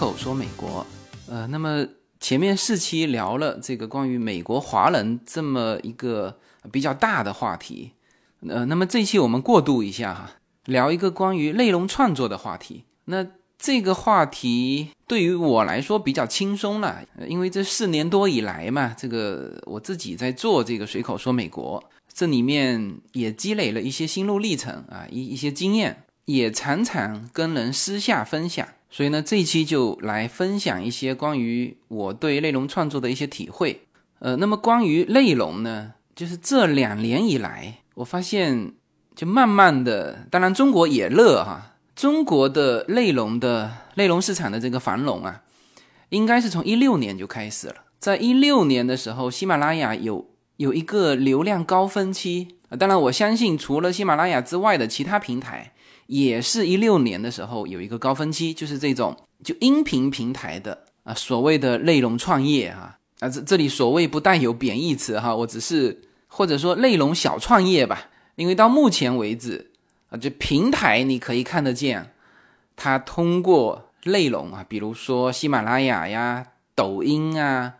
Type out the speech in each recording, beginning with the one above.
口说美国，呃，那么前面四期聊了这个关于美国华人这么一个比较大的话题，呃，那么这期我们过渡一下哈，聊一个关于内容创作的话题。那这个话题对于我来说比较轻松了，因为这四年多以来嘛，这个我自己在做这个随口说美国，这里面也积累了一些心路历程啊，一一些经验，也常常跟人私下分享。所以呢，这一期就来分享一些关于我对内容创作的一些体会。呃，那么关于内容呢，就是这两年以来，我发现就慢慢的，当然中国也热哈，中国的内容的内容市场的这个繁荣啊，应该是从一六年就开始了。在一六年的时候，喜马拉雅有有一个流量高峰期啊，当然我相信除了喜马拉雅之外的其他平台。也是一六年的时候有一个高峰期，就是这种就音频平台的啊，所谓的内容创业哈啊，这这里所谓不带有贬义词哈，我只是或者说内容小创业吧，因为到目前为止啊，这平台你可以看得见，它通过内容啊，比如说喜马拉雅呀、抖音啊、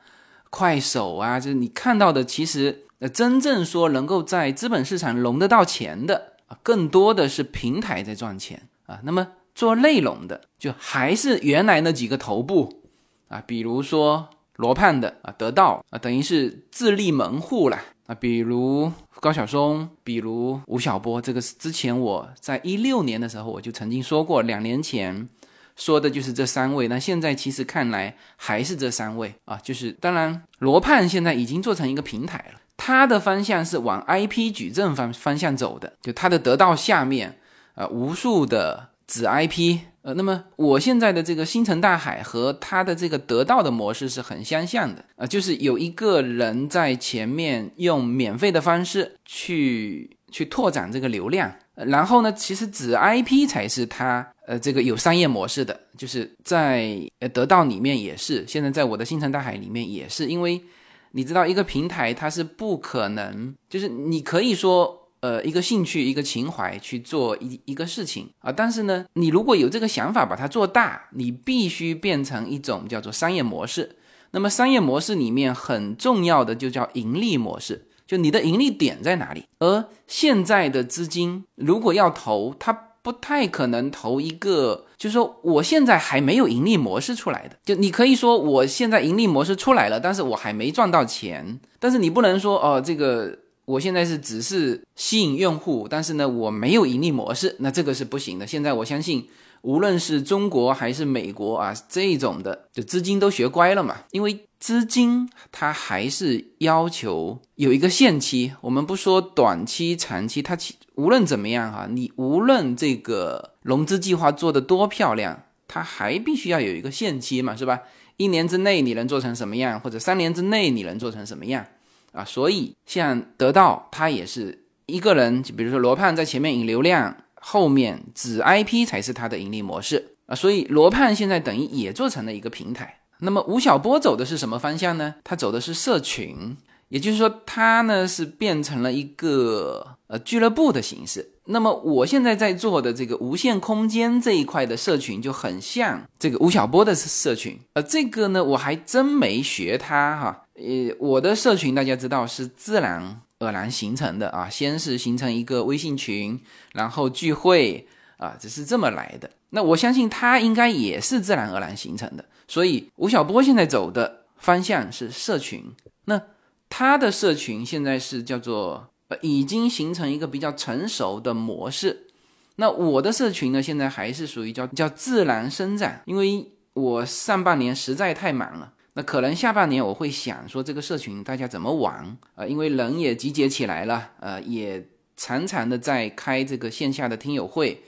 快手啊，就是你看到的，其实呃，真正说能够在资本市场融得到钱的。更多的是平台在赚钱啊，那么做内容的就还是原来那几个头部啊，比如说罗胖的啊，得到啊，等于是自立门户了啊，比如高晓松，比如吴晓波，这个是之前我在一六年的时候我就曾经说过，两年前说的就是这三位，那现在其实看来还是这三位啊，就是当然罗胖现在已经做成一个平台了。它的方向是往 IP 矩阵方方向走的，就它的得到下面，呃，无数的子 IP，呃，那么我现在的这个星辰大海和它的这个得到的模式是很相像的，啊，就是有一个人在前面用免费的方式去去拓展这个流量，然后呢，其实子 IP 才是它，呃，这个有商业模式的，就是在呃得到里面也是，现在在我的星辰大海里面也是，因为。你知道一个平台它是不可能，就是你可以说，呃，一个兴趣、一个情怀去做一一个事情啊，但是呢，你如果有这个想法把它做大，你必须变成一种叫做商业模式。那么商业模式里面很重要的就叫盈利模式，就你的盈利点在哪里？而现在的资金如果要投，它。不太可能投一个，就是说我现在还没有盈利模式出来的，就你可以说我现在盈利模式出来了，但是我还没赚到钱，但是你不能说哦，这个我现在是只是吸引用户，但是呢我没有盈利模式，那这个是不行的。现在我相信。无论是中国还是美国啊，这种的就资金都学乖了嘛，因为资金它还是要求有一个限期。我们不说短期、长期，它其无论怎么样哈，你无论这个融资计划做得多漂亮，它还必须要有一个限期嘛，是吧？一年之内你能做成什么样，或者三年之内你能做成什么样啊？所以像得到，它也是一个人，就比如说罗胖在前面引流量。后面子 IP 才是它的盈利模式啊，所以罗胖现在等于也做成了一个平台。那么吴晓波走的是什么方向呢？他走的是社群，也就是说他呢是变成了一个呃俱乐部的形式。那么我现在在做的这个无限空间这一块的社群就很像这个吴晓波的社群，呃，这个呢我还真没学他哈，呃，我的社群大家知道是自然。而然形成的啊，先是形成一个微信群，然后聚会啊，只是这么来的。那我相信他应该也是自然而然形成的。所以吴晓波现在走的方向是社群，那他的社群现在是叫做呃，已经形成一个比较成熟的模式。那我的社群呢，现在还是属于叫叫自然生长，因为我上半年实在太忙了。那可能下半年我会想说这个社群大家怎么玩啊？因为人也集结起来了，呃，也常常的在开这个线下的听友会，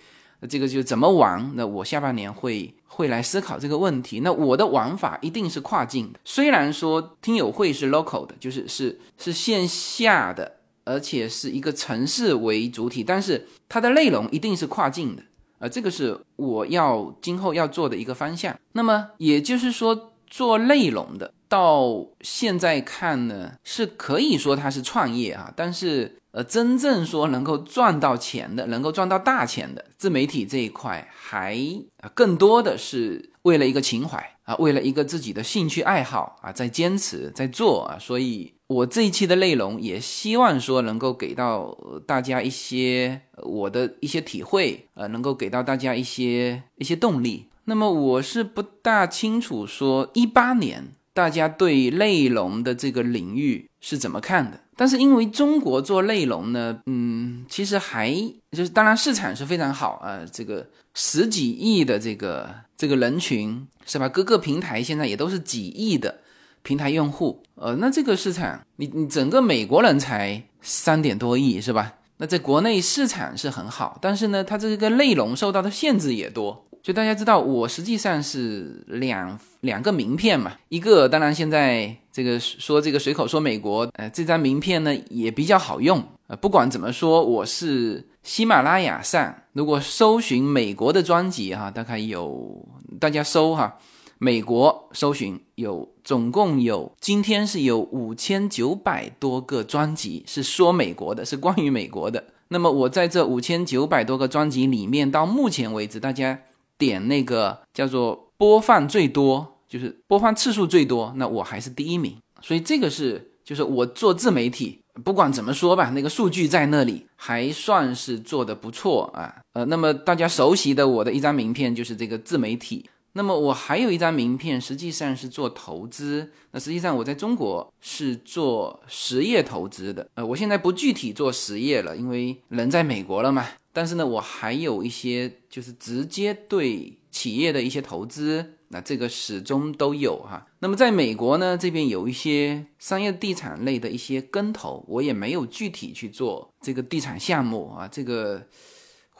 这个就怎么玩？那我下半年会会来思考这个问题。那我的玩法一定是跨境的，虽然说听友会是 local 的，就是是是线下的，而且是一个城市为主体，但是它的内容一定是跨境的，呃，这个是我要今后要做的一个方向。那么也就是说。做内容的，到现在看呢，是可以说它是创业啊，但是呃，真正说能够赚到钱的，能够赚到大钱的自媒体这一块，还更多的是为了一个情怀啊，为了一个自己的兴趣爱好啊，在坚持在做啊。所以，我这一期的内容也希望说能够给到大家一些我的一些体会，呃，能够给到大家一些一些动力。那么，我是不大清楚说一八年大家对内容的这个领域是怎么看的。但是因为中国做内容呢，嗯，其实还就是当然市场是非常好啊，这个十几亿的这个这个人群是吧？各个平台现在也都是几亿的平台用户，呃，那这个市场你你整个美国人才三点多亿是吧？那在国内市场是很好，但是呢，它这个内容受到的限制也多。就大家知道，我实际上是两两个名片嘛，一个当然现在这个说这个随口说美国，呃，这张名片呢也比较好用，呃，不管怎么说，我是喜马拉雅上，如果搜寻美国的专辑哈，大概有大家搜哈，美国搜寻有总共有今天是有五千九百多个专辑是说美国的，是关于美国的。那么我在这五千九百多个专辑里面，到目前为止，大家。点那个叫做播放最多，就是播放次数最多，那我还是第一名。所以这个是，就是我做自媒体，不管怎么说吧，那个数据在那里还算是做的不错啊。呃，那么大家熟悉的我的一张名片就是这个自媒体。那么我还有一张名片，实际上是做投资。那实际上我在中国是做实业投资的。呃，我现在不具体做实业了，因为人在美国了嘛。但是呢，我还有一些就是直接对企业的一些投资，那这个始终都有哈。那么在美国呢，这边有一些商业地产类的一些跟投，我也没有具体去做这个地产项目啊。这个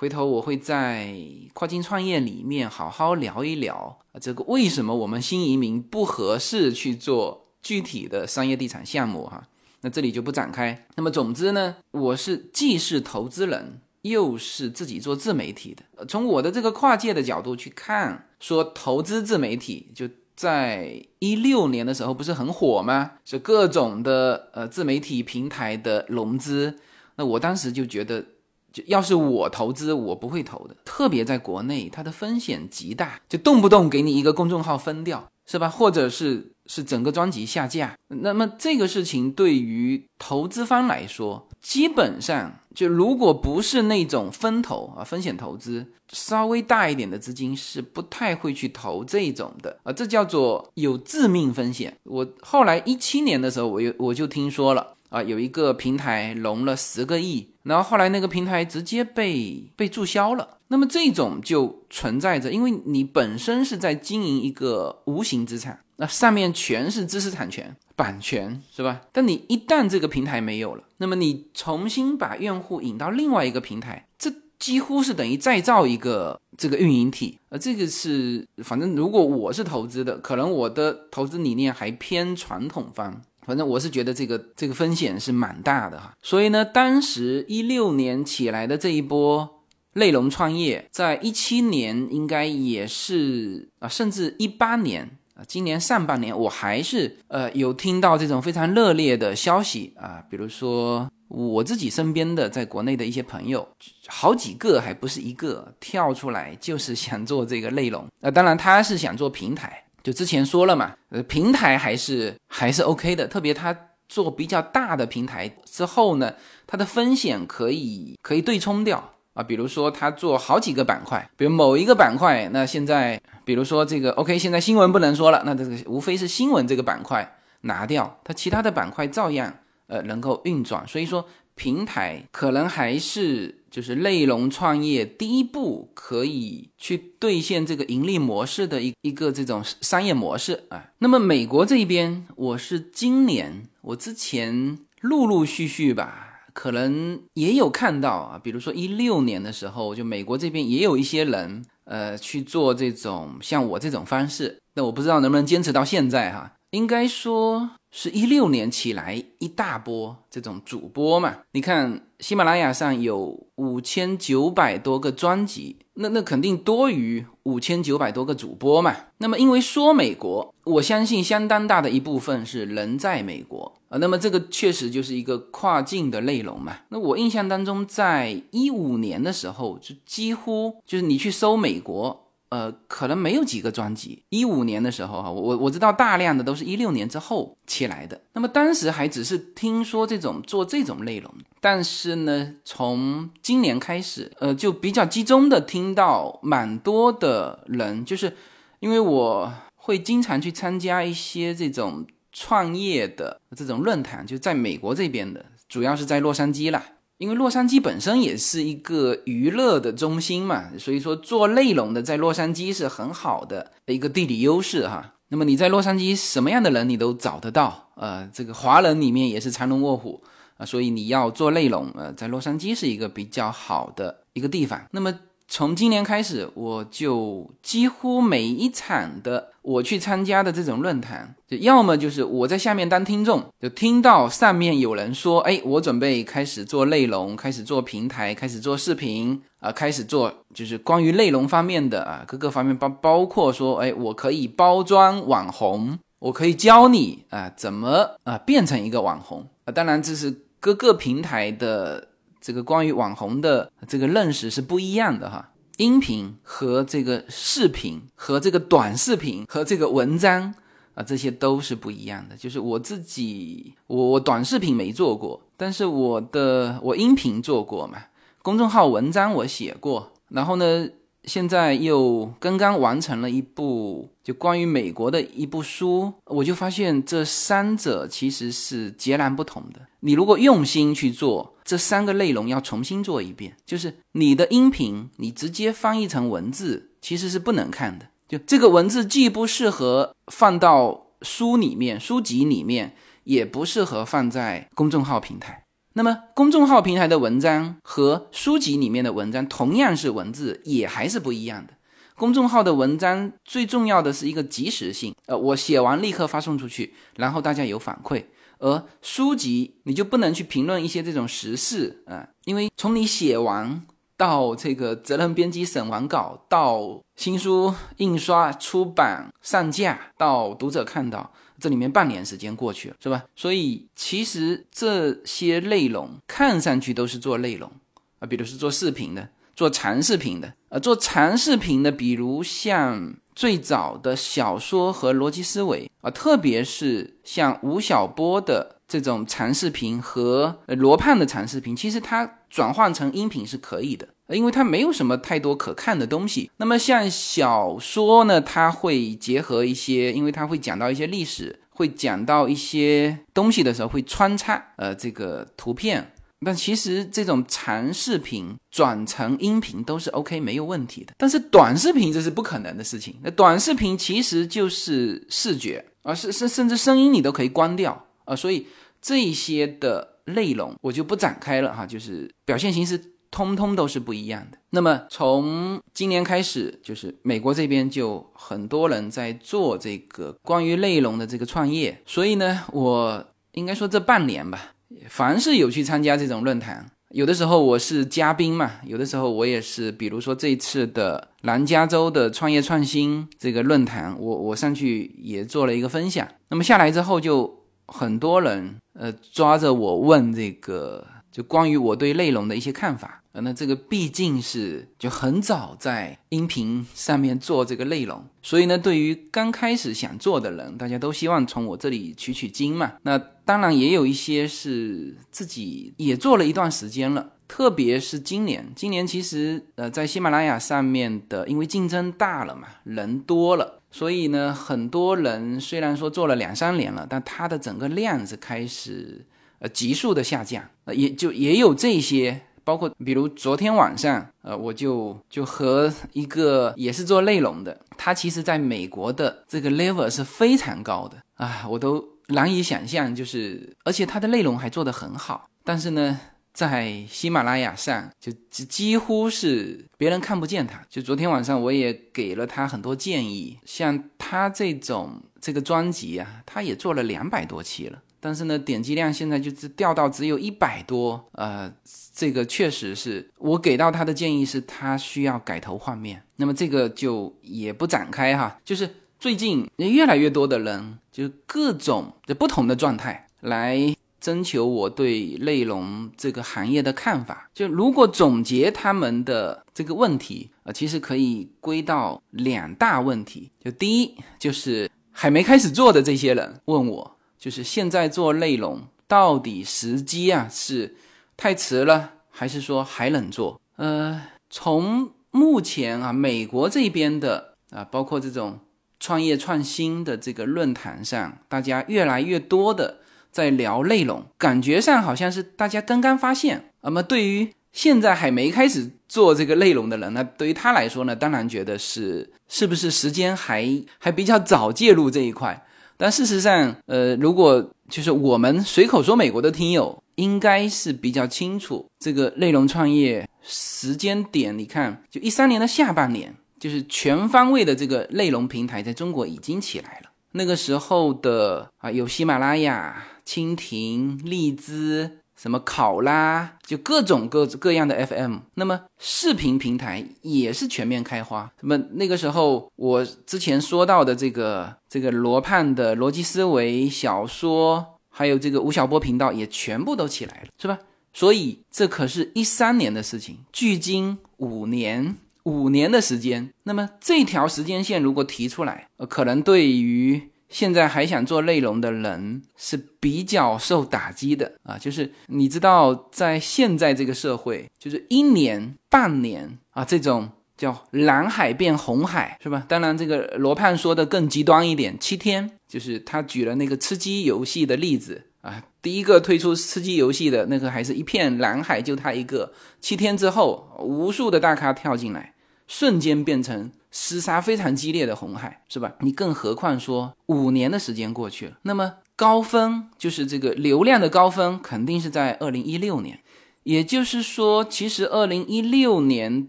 回头我会在跨境创业里面好好聊一聊，这个为什么我们新移民不合适去做具体的商业地产项目哈。那这里就不展开。那么总之呢，我是既是投资人。又是自己做自媒体的，从我的这个跨界的角度去看，说投资自媒体，就在一六年的时候不是很火吗？是各种的呃自媒体平台的融资，那我当时就觉得，就要是我投资，我不会投的，特别在国内，它的风险极大，就动不动给你一个公众号封掉，是吧？或者是是整个专辑下架，那么这个事情对于投资方来说。基本上，就如果不是那种分投啊，风险投资稍微大一点的资金是不太会去投这种的啊，这叫做有致命风险。我后来一七年的时候，我又我就听说了啊，有一个平台融了十个亿，然后后来那个平台直接被被注销了。那么这种就存在着，因为你本身是在经营一个无形资产，那上面全是知识产权。版权是吧？但你一旦这个平台没有了，那么你重新把用户引到另外一个平台，这几乎是等于再造一个这个运营体。呃，这个是反正如果我是投资的，可能我的投资理念还偏传统方。反正我是觉得这个这个风险是蛮大的哈。所以呢，当时一六年起来的这一波内容创业，在一七年应该也是啊，甚至一八年啊。今年上半年我还是呃有听到这种非常热烈的消息啊，比如说我自己身边的在国内的一些朋友，好几个还不是一个跳出来，就是想做这个内容。那当然他是想做平台，就之前说了嘛，呃平台还是还是 OK 的，特别它做比较大的平台之后呢，它的风险可以可以对冲掉。啊，比如说它做好几个板块，比如某一个板块，那现在比如说这个 OK，现在新闻不能说了，那这个无非是新闻这个板块拿掉，它其他的板块照样呃能够运转。所以说平台可能还是就是内容创业第一步可以去兑现这个盈利模式的一一个这种商业模式啊。那么美国这边，我是今年我之前陆陆续续吧。可能也有看到啊，比如说一六年的时候，就美国这边也有一些人，呃，去做这种像我这种方式。那我不知道能不能坚持到现在哈。应该说是一六年起来一大波这种主播嘛。你看喜马拉雅上有五千九百多个专辑，那那肯定多于五千九百多个主播嘛。那么因为说美国，我相信相当大的一部分是人在美国啊。那么这个确实就是一个跨境的内容嘛。那我印象当中，在一五年的时候，就几乎就是你去搜美国。呃，可能没有几个专辑。一五年的时候哈，我我知道大量的都是一六年之后起来的。那么当时还只是听说这种做这种内容，但是呢，从今年开始，呃，就比较集中的听到蛮多的人，就是因为我会经常去参加一些这种创业的这种论坛，就在美国这边的，主要是在洛杉矶啦。因为洛杉矶本身也是一个娱乐的中心嘛，所以说做内容的在洛杉矶是很好的一个地理优势哈。那么你在洛杉矶什么样的人你都找得到，呃，这个华人里面也是藏龙卧虎啊，所以你要做内容，呃，在洛杉矶是一个比较好的一个地方。那么。从今年开始，我就几乎每一场的我去参加的这种论坛，就要么就是我在下面当听众，就听到上面有人说，哎，我准备开始做内容，开始做平台，开始做视频啊，开始做就是关于内容方面的啊，各个方面包包括说，哎，我可以包装网红，我可以教你啊怎么啊变成一个网红啊，当然这是各个平台的。这个关于网红的这个认识是不一样的哈，音频和这个视频和这个短视频和这个文章啊，这些都是不一样的。就是我自己，我我短视频没做过，但是我的我音频做过嘛，公众号文章我写过，然后呢。现在又刚刚完成了一部就关于美国的一部书，我就发现这三者其实是截然不同的。你如果用心去做这三个内容，要重新做一遍，就是你的音频，你直接翻译成文字其实是不能看的。就这个文字既不适合放到书里面、书籍里面，也不适合放在公众号平台。那么，公众号平台的文章和书籍里面的文章同样是文字，也还是不一样的。公众号的文章最重要的是一个及时性，呃，我写完立刻发送出去，然后大家有反馈。而书籍你就不能去评论一些这种时事啊，因为从你写完到这个责任编辑审完稿，到新书印刷出版上架，到读者看到。这里面半年时间过去了，是吧？所以其实这些内容看上去都是做内容啊，比如是做视频的，做长视频的，呃，做长视频的，比如像最早的小说和逻辑思维啊，特别是像吴晓波的这种长视频和罗胖的长视频，其实它转换成音频是可以的。因为它没有什么太多可看的东西。那么像小说呢，它会结合一些，因为它会讲到一些历史，会讲到一些东西的时候，会穿插呃这个图片。但其实这种长视频转成音频都是 OK 没有问题的。但是短视频这是不可能的事情。那短视频其实就是视觉啊，是是甚至声音你都可以关掉啊。所以这些的内容我就不展开了哈，就是表现形式。通通都是不一样的。那么从今年开始，就是美国这边就很多人在做这个关于内容的这个创业。所以呢，我应该说这半年吧，凡是有去参加这种论坛，有的时候我是嘉宾嘛，有的时候我也是，比如说这次的南加州的创业创新这个论坛，我我上去也做了一个分享。那么下来之后，就很多人呃抓着我问这个，就关于我对内容的一些看法。呃，那这个毕竟是就很早在音频上面做这个内容，所以呢，对于刚开始想做的人，大家都希望从我这里取取经嘛。那当然也有一些是自己也做了一段时间了，特别是今年，今年其实呃在喜马拉雅上面的，因为竞争大了嘛，人多了，所以呢，很多人虽然说做了两三年了，但它的整个量是开始呃急速的下降，呃，也就也有这些。包括比如昨天晚上，呃，我就就和一个也是做内容的，他其实在美国的这个 level 是非常高的啊，我都难以想象，就是而且他的内容还做得很好，但是呢，在喜马拉雅上，就几几乎是别人看不见他。就昨天晚上我也给了他很多建议，像他这种这个专辑啊，他也做了两百多期了，但是呢，点击量现在就只掉到只有一百多。呃，这个确实是我给到他的建议是，他需要改头换面。那么这个就也不展开哈，就是最近越来越多的人，就各种的不同的状态来。征求我对内容这个行业的看法。就如果总结他们的这个问题啊，其实可以归到两大问题。就第一，就是还没开始做的这些人问我，就是现在做内容到底时机啊是太迟了，还是说还能做？呃，从目前啊美国这边的啊，包括这种创业创新的这个论坛上，大家越来越多的。在聊内容，感觉上好像是大家刚刚发现。那么对于现在还没开始做这个内容的人，那对于他来说呢，当然觉得是是不是时间还还比较早介入这一块。但事实上，呃，如果就是我们随口说美国的听友，应该是比较清楚这个内容创业时间点。你看，就一三年的下半年，就是全方位的这个内容平台在中国已经起来了。那个时候的啊，有喜马拉雅。蜻蜓、荔枝、什么考拉，就各种各各样的 FM。那么视频平台也是全面开花。那么那个时候，我之前说到的这个这个罗胖的逻辑思维小说，还有这个吴晓波频道也全部都起来了，是吧？所以这可是一三年的事情，距今五年，五年的时间。那么这条时间线如果提出来，呃，可能对于。现在还想做内容的人是比较受打击的啊，就是你知道，在现在这个社会，就是一年、半年啊，这种叫蓝海变红海，是吧？当然，这个罗胖说的更极端一点，七天，就是他举了那个吃鸡游戏的例子啊，第一个推出吃鸡游戏的那个还是一片蓝海，就他一个，七天之后，无数的大咖跳进来，瞬间变成。厮杀非常激烈的红海是吧？你更何况说五年的时间过去了，那么高峰就是这个流量的高峰，肯定是在二零一六年。也就是说，其实二零一六年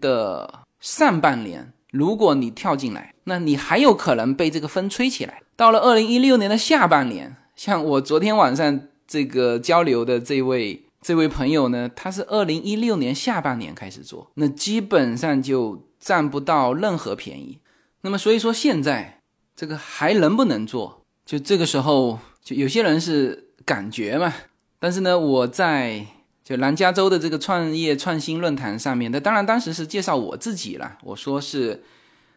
的上半年，如果你跳进来，那你还有可能被这个风吹起来。到了二零一六年的下半年，像我昨天晚上这个交流的这位这位朋友呢，他是二零一六年下半年开始做，那基本上就。占不到任何便宜，那么所以说现在这个还能不能做？就这个时候，就有些人是感觉嘛。但是呢，我在就南加州的这个创业创新论坛上面，那当然当时是介绍我自己了。我说是，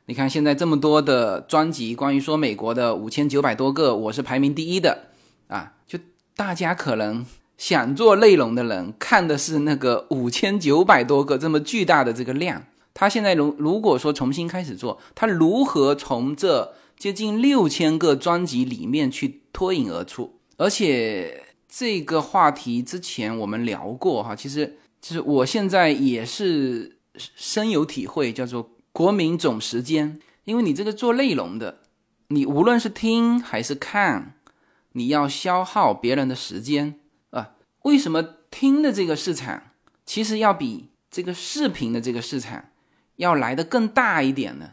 你看现在这么多的专辑，关于说美国的五千九百多个，我是排名第一的啊。就大家可能想做内容的人看的是那个五千九百多个这么巨大的这个量。他现在如如果说重新开始做，他如何从这接近六千个专辑里面去脱颖而出？而且这个话题之前我们聊过哈，其实就是我现在也是深有体会，叫做国民总时间。因为你这个做内容的，你无论是听还是看，你要消耗别人的时间啊。为什么听的这个市场其实要比这个视频的这个市场？要来的更大一点呢，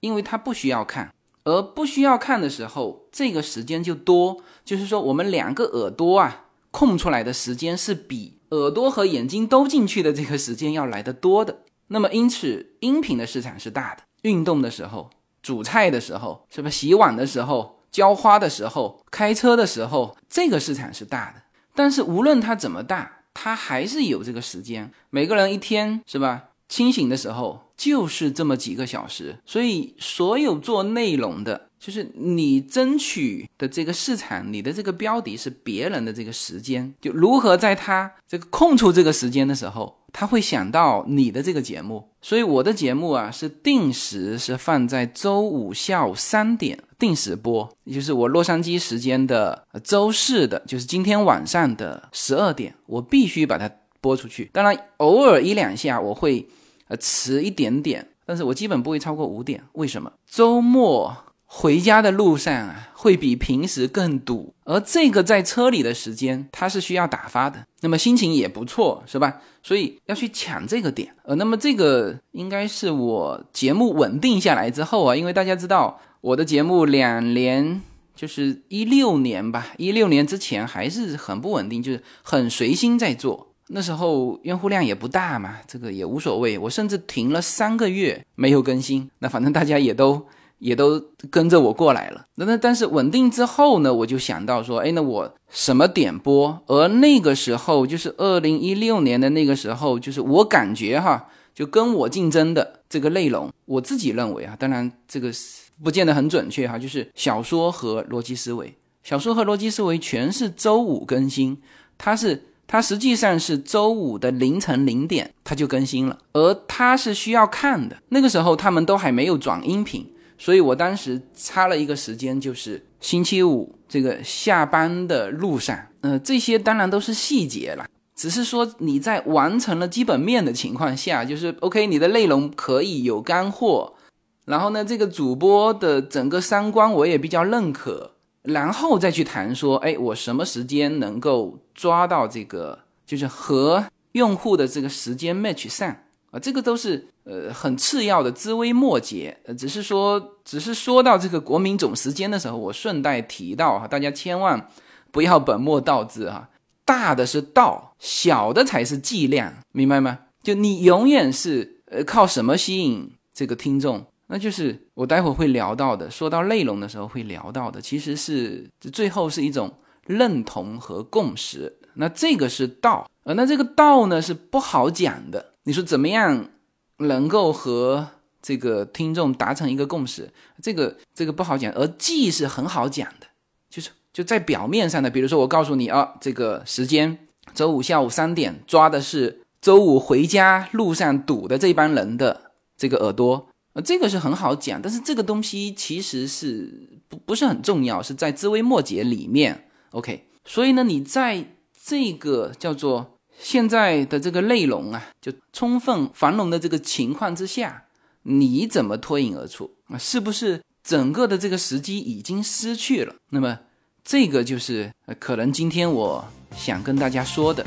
因为他不需要看，而不需要看的时候，这个时间就多。就是说，我们两个耳朵啊，空出来的时间是比耳朵和眼睛都进去的这个时间要来的多的。那么，因此，音频的市场是大的。运动的时候、煮菜的时候、是吧？洗碗的时候、浇花的时候、开车的时候，这个市场是大的。但是，无论它怎么大，它还是有这个时间。每个人一天是吧？清醒的时候。就是这么几个小时，所以所有做内容的，就是你争取的这个市场，你的这个标的是别人的这个时间，就如何在他这个空出这个时间的时候，他会想到你的这个节目。所以我的节目啊，是定时是放在周五下午三点定时播，也就是我洛杉矶时间的周四的，就是今天晚上的十二点，我必须把它播出去。当然，偶尔一两下我会。呃，迟一点点，但是我基本不会超过五点。为什么？周末回家的路上啊，会比平时更堵，而这个在车里的时间，它是需要打发的，那么心情也不错，是吧？所以要去抢这个点。呃，那么这个应该是我节目稳定下来之后啊，因为大家知道我的节目两年，就是一六年吧，一六年之前还是很不稳定，就是很随心在做。那时候用户量也不大嘛，这个也无所谓。我甚至停了三个月没有更新，那反正大家也都。也都跟着我过来了，那那但是稳定之后呢，我就想到说，哎，那我什么点播？而那个时候就是二零一六年的那个时候，就是我感觉哈，就跟我竞争的这个内容，我自己认为啊，当然这个不见得很准确哈，就是小说和逻辑思维，小说和逻辑思维全是周五更新，它是它实际上是周五的凌晨零点它就更新了，而它是需要看的，那个时候他们都还没有转音频。所以我当时插了一个时间，就是星期五这个下班的路上，呃，这些当然都是细节了，只是说你在完成了基本面的情况下，就是 OK，你的内容可以有干货，然后呢，这个主播的整个三观我也比较认可，然后再去谈说，哎，我什么时间能够抓到这个，就是和用户的这个时间 match 上啊。这个都是呃很次要的枝微末节，呃，只是说，只是说到这个国民总时间的时候，我顺带提到哈，大家千万不要本末倒置哈，大的是道，小的才是剂量，明白吗？就你永远是呃靠什么吸引这个听众？那就是我待会会聊到的，说到内容的时候会聊到的，其实是最后是一种认同和共识，那这个是道，呃，那这个道呢是不好讲的。你说怎么样能够和这个听众达成一个共识？这个这个不好讲，而记是很好讲的，就是就在表面上的。比如说，我告诉你啊，这个时间周五下午三点抓的是周五回家路上堵的这帮人的这个耳朵，呃，这个是很好讲。但是这个东西其实是不不是很重要，是在枝微末节里面。OK，所以呢，你在这个叫做。现在的这个内容啊，就充分繁荣的这个情况之下，你怎么脱颖而出啊？是不是整个的这个时机已经失去了？那么这个就是可能今天我想跟大家说的。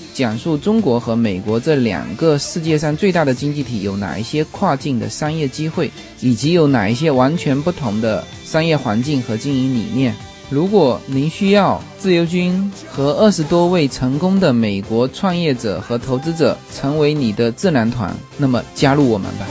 讲述中国和美国这两个世界上最大的经济体有哪一些跨境的商业机会，以及有哪一些完全不同的商业环境和经营理念。如果您需要自由军和二十多位成功的美国创业者和投资者成为你的智囊团，那么加入我们吧。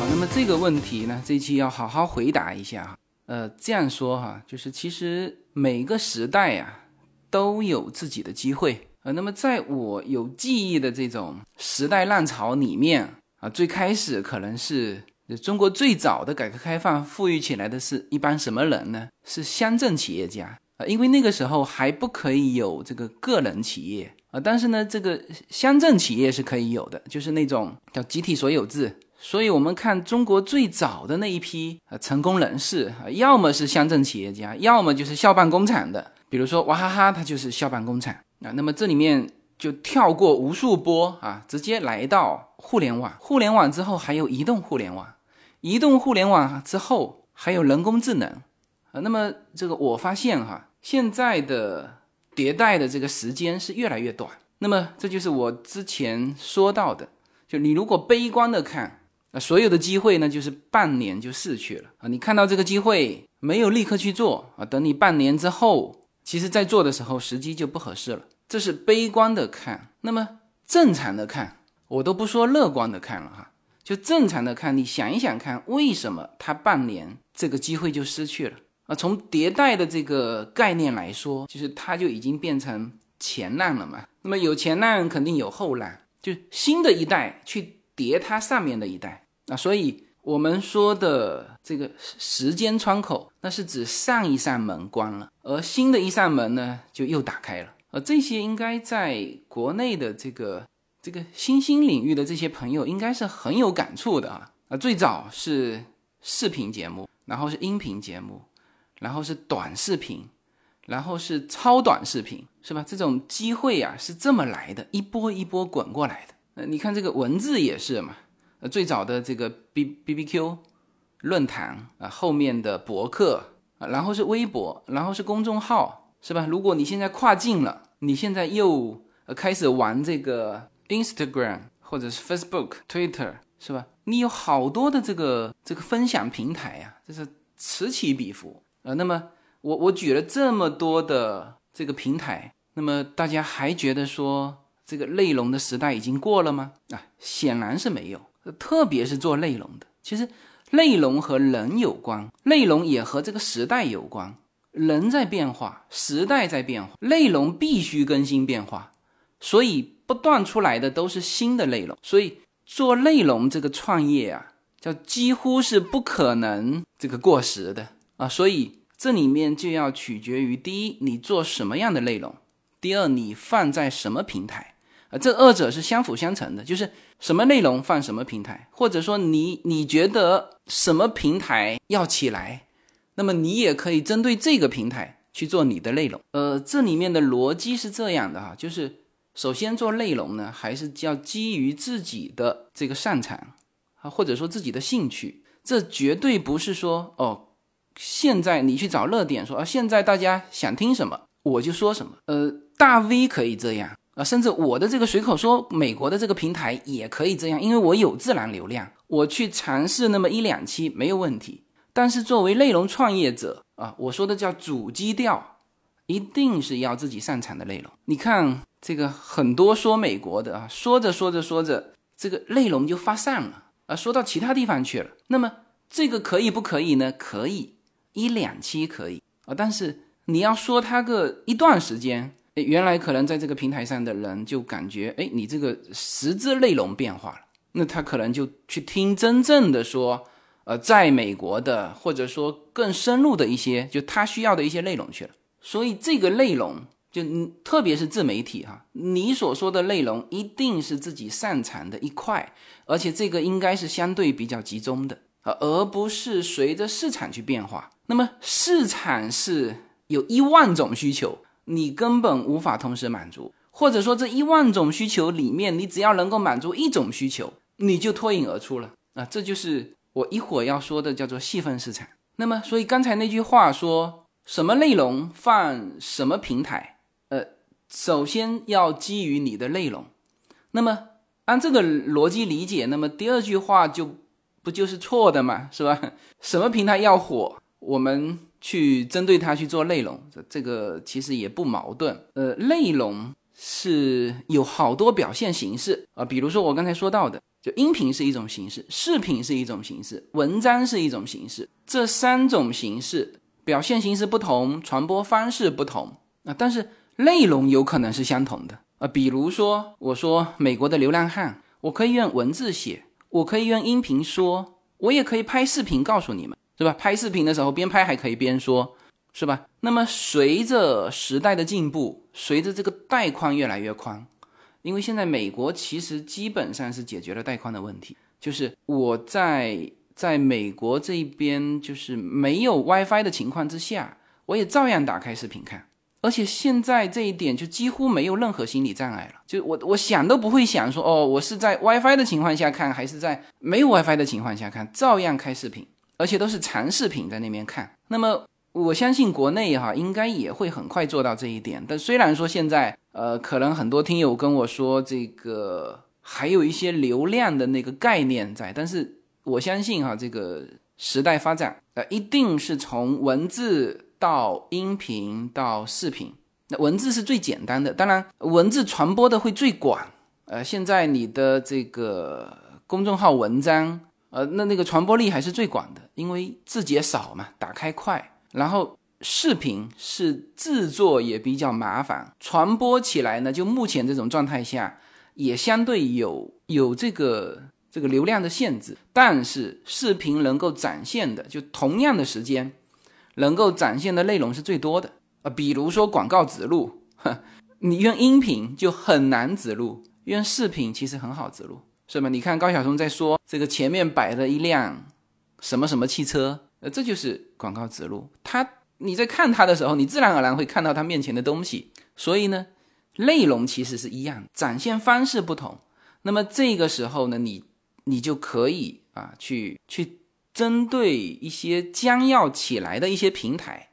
好，那么这个问题呢，这期要好好回答一下。呃，这样说哈，就是其实每个时代呀都有自己的机会。呃，那么在我有记忆的这种时代浪潮里面啊，最开始可能是中国最早的改革开放富裕起来的是一帮什么人呢？是乡镇企业家啊，因为那个时候还不可以有这个个人企业啊，但是呢，这个乡镇企业是可以有的，就是那种叫集体所有制。所以，我们看中国最早的那一批啊成功人士啊，要么是乡镇企业家，要么就是校办工厂的。比如说娃哈哈，它就是校办工厂啊。那么这里面就跳过无数波啊，直接来到互联网。互联网之后还有移动互联网，移动互联网之后还有人工智能啊。那么这个我发现哈，现在的迭代的这个时间是越来越短。那么这就是我之前说到的，就你如果悲观的看。那所有的机会呢，就是半年就逝去了啊！你看到这个机会没有立刻去做啊？等你半年之后，其实在做的时候时机就不合适了。这是悲观的看。那么正常的看，我都不说乐观的看了哈，就正常的看，你想一想看，为什么他半年这个机会就失去了？啊，从迭代的这个概念来说，就是它就已经变成前浪了嘛。那么有前浪，肯定有后浪，就新的一代去叠它上面的一代啊。所以我们说的这个时间窗口，那是指上一扇门关了，而新的一扇门呢就又打开了。呃，这些应该在国内的这个这个新兴领域的这些朋友，应该是很有感触的啊。啊，最早是视频节目，然后是音频节目。然后是短视频，然后是超短视频，是吧？这种机会呀是这么来的，一波一波滚过来的。呃，你看这个文字也是嘛，最早的这个 B B B Q 论坛啊，后面的博客啊，然后是微博，然后是公众号，是吧？如果你现在跨境了，你现在又呃开始玩这个 Instagram 或者是 Facebook、Twitter，是吧？你有好多的这个这个分享平台呀，这是此起彼伏。呃，那么我我举了这么多的这个平台，那么大家还觉得说这个内容的时代已经过了吗？啊，显然是没有。特别是做内容的，其实内容和人有关，内容也和这个时代有关。人在变化，时代在变化，内容必须更新变化，所以不断出来的都是新的内容。所以做内容这个创业啊，叫几乎是不可能这个过时的。啊，所以这里面就要取决于第一，你做什么样的内容；第二，你放在什么平台。啊，这二者是相辅相成的，就是什么内容放什么平台，或者说你你觉得什么平台要起来，那么你也可以针对这个平台去做你的内容。呃，这里面的逻辑是这样的哈，就是首先做内容呢，还是要基于自己的这个擅长啊，或者说自己的兴趣，这绝对不是说哦。现在你去找热点说啊，现在大家想听什么我就说什么。呃，大 V 可以这样啊，甚至我的这个随口说美国的这个平台也可以这样，因为我有自然流量，我去尝试那么一两期没有问题。但是作为内容创业者啊，我说的叫主基调，一定是要自己擅长的内容。你看这个很多说美国的啊，说着说着说着，这个内容就发散了啊，说到其他地方去了。那么这个可以不可以呢？可以。一两期可以啊，但是你要说它个一段时间，哎，原来可能在这个平台上的人就感觉，哎，你这个实质内容变化了，那他可能就去听真正的说，呃，在美国的，或者说更深入的一些，就他需要的一些内容去了。所以这个内容，就特别是自媒体哈，你所说的内容一定是自己擅长的一块，而且这个应该是相对比较集中的啊，而不是随着市场去变化。那么市场是有一万种需求，你根本无法同时满足，或者说这一万种需求里面，你只要能够满足一种需求，你就脱颖而出了啊！这就是我一会儿要说的，叫做细分市场。那么，所以刚才那句话说什么内容放什么平台，呃，首先要基于你的内容。那么按这个逻辑理解，那么第二句话就不就是错的嘛，是吧？什么平台要火？我们去针对它去做内容，这这个其实也不矛盾。呃，内容是有好多表现形式啊，比如说我刚才说到的，就音频是一种形式，视频是一种形式，文章是一种形式。这三种形式表现形式不同，传播方式不同啊，但是内容有可能是相同的啊。比如说，我说美国的流浪汉，我可以用文字写，我可以用音频说，我也可以拍视频告诉你们。是吧？拍视频的时候边拍还可以边说，是吧？那么随着时代的进步，随着这个带宽越来越宽，因为现在美国其实基本上是解决了带宽的问题，就是我在在美国这边就是没有 WiFi 的情况之下，我也照样打开视频看，而且现在这一点就几乎没有任何心理障碍了，就我我想都不会想说哦，我是在 WiFi 的情况下看，还是在没有 WiFi 的情况下看，照样开视频。而且都是长视频在那边看，那么我相信国内哈应该也会很快做到这一点。但虽然说现在呃可能很多听友跟我说这个还有一些流量的那个概念在，但是我相信哈这个时代发展呃一定是从文字到音频到视频，那文字是最简单的，当然文字传播的会最广。呃，现在你的这个公众号文章。呃，那那个传播力还是最广的，因为字节少嘛，打开快，然后视频是制作也比较麻烦，传播起来呢，就目前这种状态下，也相对有有这个这个流量的限制。但是视频能够展现的，就同样的时间，能够展现的内容是最多的啊。比如说广告植入，你用音频就很难植入，用视频其实很好植入，是吧？你看高晓松在说这个前面摆了一辆什么什么汽车。呃，这就是广告植入。他你在看他的时候，你自然而然会看到他面前的东西。所以呢，内容其实是一样，展现方式不同。那么这个时候呢，你你就可以啊，去去针对一些将要起来的一些平台，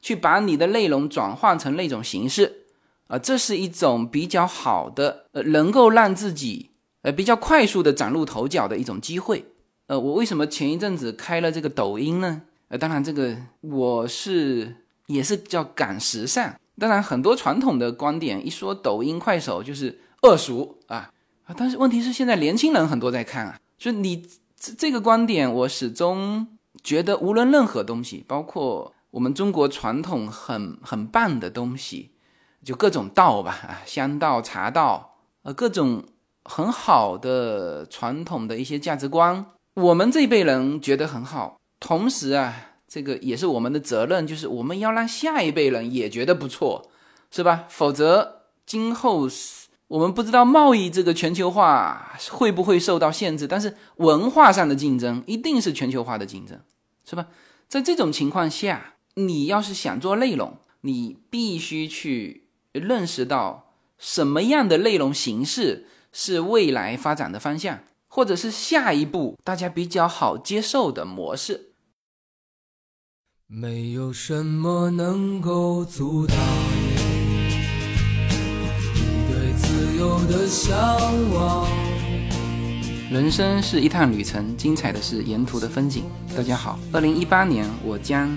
去把你的内容转换成那种形式啊，这是一种比较好的，呃，能够让自己呃比较快速的崭露头角的一种机会。呃，我为什么前一阵子开了这个抖音呢？呃，当然这个我是也是叫赶时尚。当然很多传统的观点一说抖音、快手就是恶俗啊啊！但是问题是现在年轻人很多在看啊，所以你这这个观点我始终觉得，无论任何东西，包括我们中国传统很很棒的东西，就各种道吧啊，香道、茶道，呃，各种很好的传统的一些价值观。我们这一辈人觉得很好，同时啊，这个也是我们的责任，就是我们要让下一辈人也觉得不错，是吧？否则今后我们不知道贸易这个全球化会不会受到限制，但是文化上的竞争一定是全球化的竞争，是吧？在这种情况下，你要是想做内容，你必须去认识到什么样的内容形式是未来发展的方向。或者是下一步大家比较好接受的模式。没有什么能够阻挡你对自由的向往。人生是一趟旅程，精彩的是沿途的风景。大家好，二零一八年我将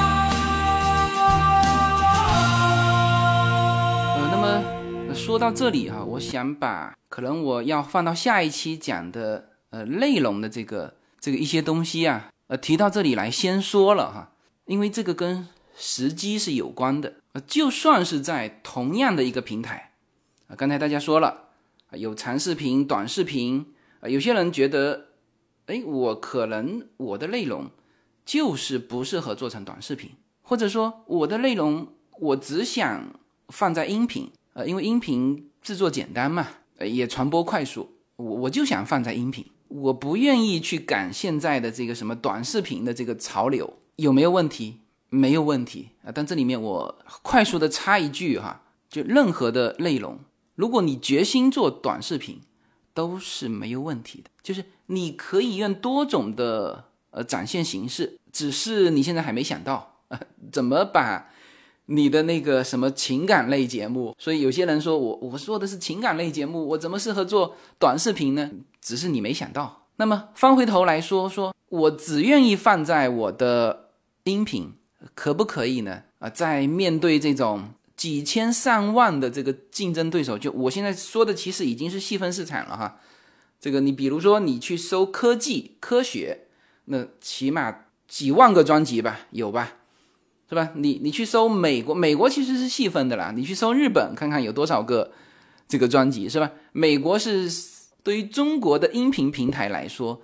那么说到这里哈，我想把可能我要放到下一期讲的呃内容的这个这个一些东西啊，呃提到这里来先说了哈，因为这个跟时机是有关的。呃，就算是在同样的一个平台啊，刚才大家说了有长视频、短视频。啊，有些人觉得，哎，我可能我的内容就是不适合做成短视频，或者说我的内容我只想放在音频，呃，因为音频制作简单嘛，呃，也传播快速，我我就想放在音频，我不愿意去赶现在的这个什么短视频的这个潮流，有没有问题？没有问题啊，但这里面我快速的插一句哈，就任何的内容，如果你决心做短视频。都是没有问题的，就是你可以用多种的呃展现形式，只是你现在还没想到啊怎么把你的那个什么情感类节目。所以有些人说我我说的是情感类节目，我怎么适合做短视频呢？只是你没想到。那么翻回头来说，说我只愿意放在我的音频，可不可以呢？啊，在面对这种。几千上万的这个竞争对手，就我现在说的，其实已经是细分市场了哈。这个你比如说，你去搜科技、科学，那起码几万个专辑吧，有吧，是吧？你你去搜美国，美国其实是细分的啦。你去搜日本，看看有多少个这个专辑，是吧？美国是对于中国的音频平台来说，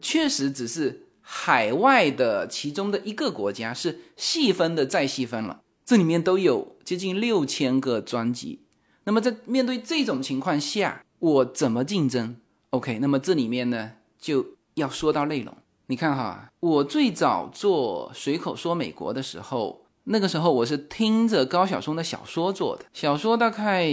确实只是海外的其中的一个国家，是细分的再细分了。这里面都有接近六千个专辑，那么在面对这种情况下，我怎么竞争？OK，那么这里面呢就要说到内容。你看哈，我最早做随口说美国的时候，那个时候我是听着高晓松的小说做的，小说大概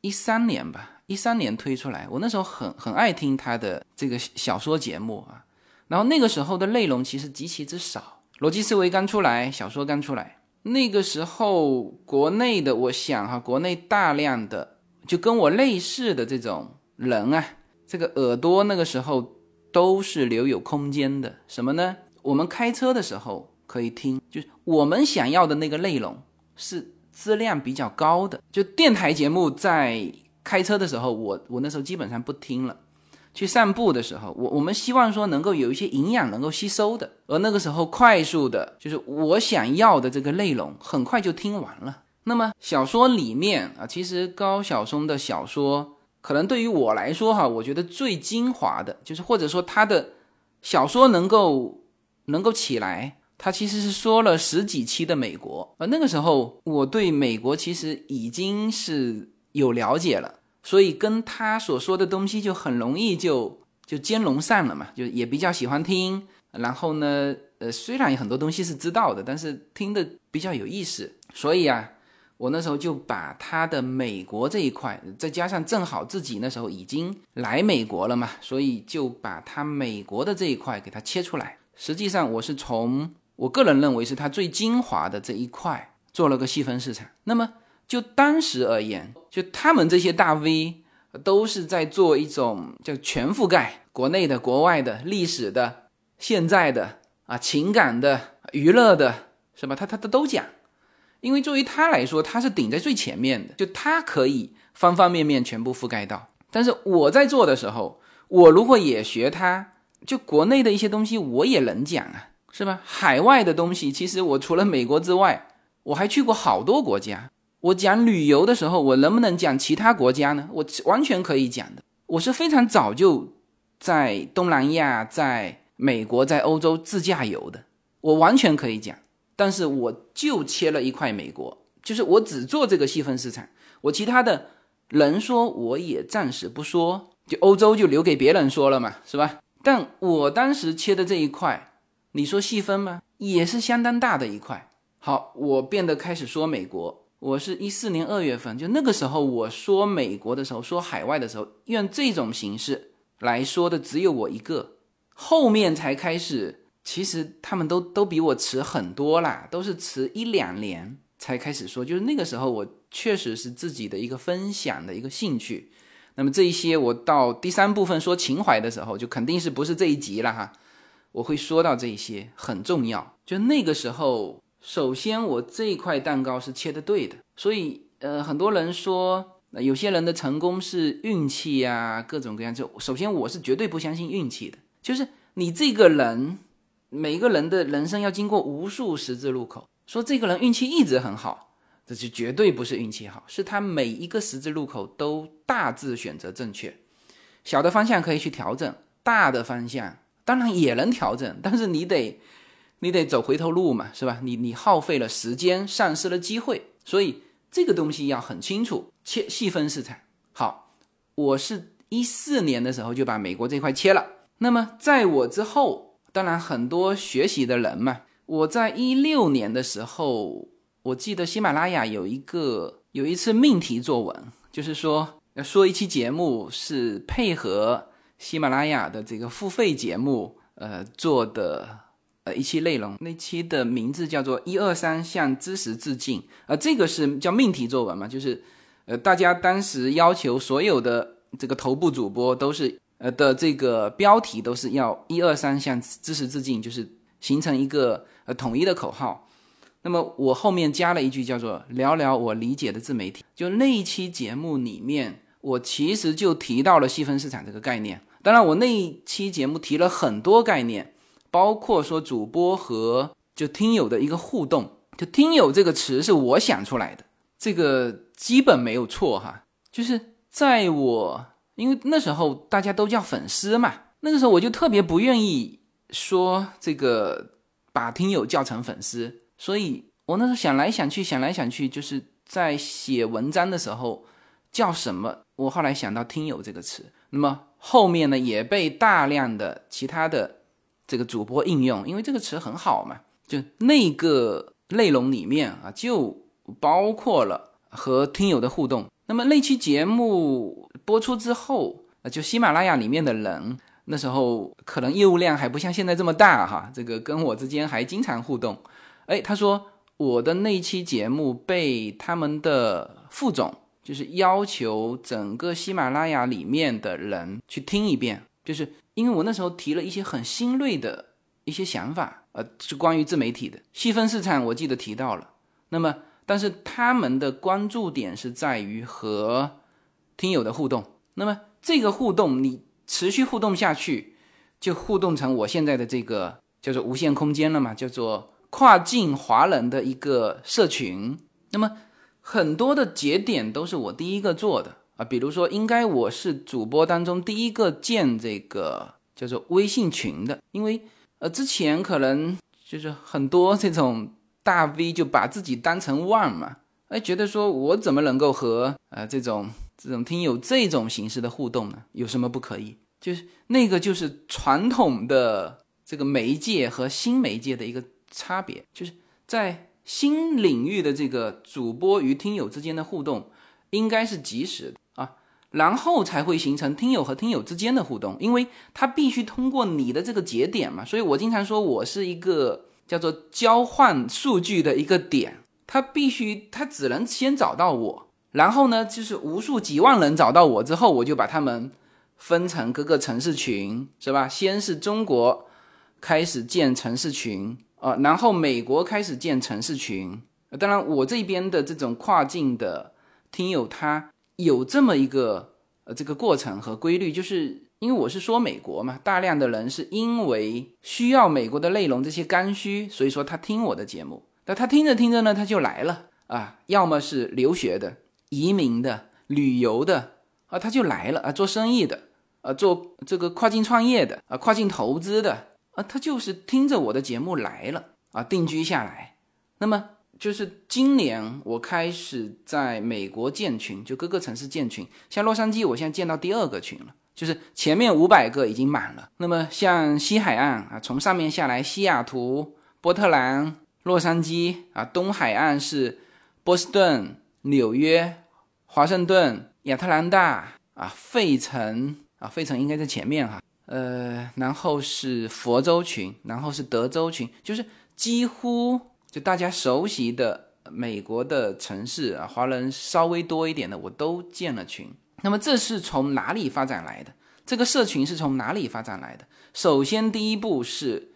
一三年吧，一三年推出来，我那时候很很爱听他的这个小说节目啊。然后那个时候的内容其实极其之少，逻辑思维刚出来，小说刚出来，那个时候国内的，我想哈，国内大量的就跟我类似的这种人啊，这个耳朵那个时候都是留有空间的，什么呢？我们开车的时候可以听，就是我们想要的那个内容是质量比较高的。就电台节目在开车的时候，我我那时候基本上不听了。去散步的时候，我我们希望说能够有一些营养能够吸收的，而那个时候快速的，就是我想要的这个内容，很快就听完了。那么小说里面啊，其实高晓松的小说，可能对于我来说哈，我觉得最精华的，就是或者说他的小说能够能够起来，他其实是说了十几期的美国，而那个时候我对美国其实已经是有了解了。所以跟他所说的东西就很容易就就兼容上了嘛，就也比较喜欢听。然后呢，呃，虽然有很多东西是知道的，但是听的比较有意思。所以啊，我那时候就把他的美国这一块，再加上正好自己那时候已经来美国了嘛，所以就把他美国的这一块给他切出来。实际上，我是从我个人认为是他最精华的这一块做了个细分市场。那么。就当时而言，就他们这些大 V 都是在做一种叫全覆盖，国内的、国外的、历史的、现在的啊、情感的、娱乐的，是吧？他他他都讲，因为作为他来说，他是顶在最前面的，就他可以方方面面全部覆盖到。但是我在做的时候，我如果也学他，就国内的一些东西我也能讲啊，是吧？海外的东西，其实我除了美国之外，我还去过好多国家。我讲旅游的时候，我能不能讲其他国家呢？我完全可以讲的。我是非常早就在东南亚、在美国、在欧洲自驾游的，我完全可以讲。但是我就切了一块美国，就是我只做这个细分市场，我其他的人说我也暂时不说，就欧洲就留给别人说了嘛，是吧？但我当时切的这一块，你说细分吗？也是相当大的一块。好，我变得开始说美国。我是一四年二月份，就那个时候我说美国的时候，说海外的时候，用这种形式来说的只有我一个，后面才开始，其实他们都都比我迟很多啦，都是迟一两年才开始说，就是那个时候我确实是自己的一个分享的一个兴趣，那么这一些我到第三部分说情怀的时候，就肯定是不是这一集了哈，我会说到这一些很重要，就那个时候。首先，我这一块蛋糕是切的对的，所以呃，很多人说有些人的成功是运气呀，各种各样。就首先，我是绝对不相信运气的，就是你这个人，每个人的人生要经过无数十字路口，说这个人运气一直很好，这就绝对不是运气好，是他每一个十字路口都大致选择正确，小的方向可以去调整，大的方向当然也能调整，但是你得。你得走回头路嘛，是吧？你你耗费了时间，丧失了机会，所以这个东西要很清楚，切细分市场。好，我是一四年的时候就把美国这块切了。那么在我之后，当然很多学习的人嘛，我在一六年的时候，我记得喜马拉雅有一个有一次命题作文，就是说说一期节目是配合喜马拉雅的这个付费节目呃做的。呃，一期内容，那期的名字叫做“一二三向知识致敬”，呃，这个是叫命题作文嘛，就是，呃，大家当时要求所有的这个头部主播都是，呃的这个标题都是要“一二三向知识致敬”，就是形成一个呃统一的口号。那么我后面加了一句叫做“聊聊我理解的自媒体”，就那一期节目里面，我其实就提到了细分市场这个概念。当然，我那一期节目提了很多概念。包括说主播和就听友的一个互动，就听友这个词是我想出来的，这个基本没有错哈。就是在我因为那时候大家都叫粉丝嘛，那个时候我就特别不愿意说这个把听友叫成粉丝，所以我那时候想来想去想来想去，就是在写文章的时候叫什么，我后来想到听友这个词，那么后面呢也被大量的其他的。这个主播应用，因为这个词很好嘛，就那个内容里面啊，就包括了和听友的互动。那么那期节目播出之后，就喜马拉雅里面的人，那时候可能业务量还不像现在这么大哈，这个跟我之间还经常互动。哎，他说我的那期节目被他们的副总就是要求整个喜马拉雅里面的人去听一遍，就是因为我那时候提了一些很新锐的一些想法，呃，是关于自媒体的细分市场，我记得提到了。那么。但是他们的关注点是在于和听友的互动，那么这个互动你持续互动下去，就互动成我现在的这个叫做无限空间了嘛，叫做跨境华人的一个社群。那么很多的节点都是我第一个做的啊，比如说应该我是主播当中第一个建这个叫做微信群的，因为呃之前可能就是很多这种。大 V 就把自己当成 One 嘛，哎，觉得说我怎么能够和呃这种这种听友这种形式的互动呢？有什么不可以？就是那个就是传统的这个媒介和新媒介的一个差别，就是在新领域的这个主播与听友之间的互动应该是及时的啊，然后才会形成听友和听友之间的互动，因为它必须通过你的这个节点嘛，所以我经常说我是一个。叫做交换数据的一个点，它必须，它只能先找到我，然后呢，就是无数几万人找到我之后，我就把他们分成各个城市群，是吧？先是中国开始建城市群啊，然后美国开始建城市群。当然，我这边的这种跨境的听友，他有这么一个呃这个过程和规律，就是。因为我是说美国嘛，大量的人是因为需要美国的内容，这些刚需，所以说他听我的节目。那他听着听着呢，他就来了啊，要么是留学的、移民的、旅游的啊，他就来了啊，做生意的啊，做这个跨境创业的啊，跨境投资的啊，他就是听着我的节目来了啊，定居下来。那么就是今年我开始在美国建群，就各个城市建群，像洛杉矶，我现在建到第二个群了。就是前面五百个已经满了，那么像西海岸啊，从上面下来，西雅图、波特兰、洛杉矶啊，东海岸是波士顿、纽约、华盛顿、亚特兰大啊，费城啊，费城应该在前面哈，呃，然后是佛州群，然后是德州群，就是几乎就大家熟悉的美国的城市啊，华人稍微多一点的，我都建了群。那么这是从哪里发展来的？这个社群是从哪里发展来的？首先，第一步是